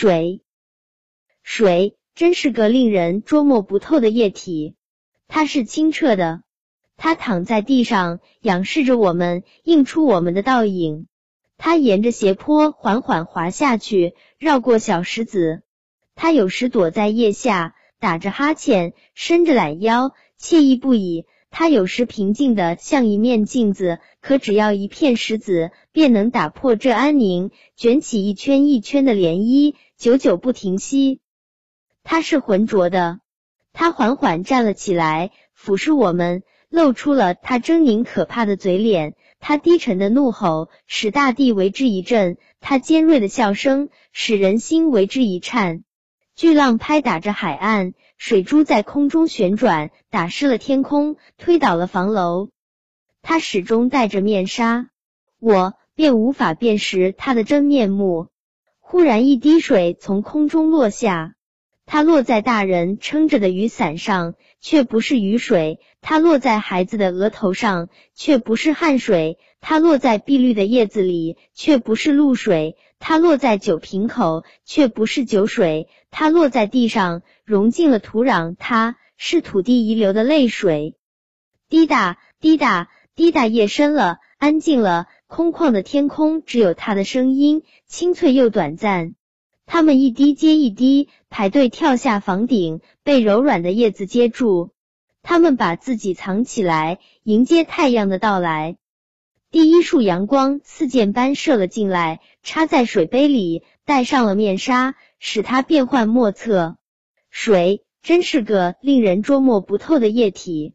水，水真是个令人捉摸不透的液体。它是清澈的，它躺在地上，仰视着我们，映出我们的倒影。它沿着斜坡缓缓滑下去，绕过小石子。它有时躲在叶下，打着哈欠，伸着懒腰，惬意不已。它有时平静的像一面镜子，可只要一片石子，便能打破这安宁，卷起一圈一圈的涟漪，久久不停息。它是浑浊的。他缓缓站了起来，俯视我们，露出了他狰狞可怕的嘴脸。他低沉的怒吼使大地为之一震，他尖锐的笑声使人心为之一颤。巨浪拍打着海岸，水珠在空中旋转，打湿了天空，推倒了房楼。他始终戴着面纱，我便无法辨识他的真面目。忽然，一滴水从空中落下。它落在大人撑着的雨伞上，却不是雨水；它落在孩子的额头上，却不是汗水；它落在碧绿的叶子里，却不是露水；它落在酒瓶口，却不是酒水；它落在地上，融进了土壤，它是土地遗留的泪水。滴答滴答滴答，夜深了，安静了，空旷的天空只有它的声音，清脆又短暂。他们一滴接一滴排队跳下房顶，被柔软的叶子接住。他们把自己藏起来，迎接太阳的到来。第一束阳光似箭般射了进来，插在水杯里，戴上了面纱，使它变幻莫测。水真是个令人捉摸不透的液体。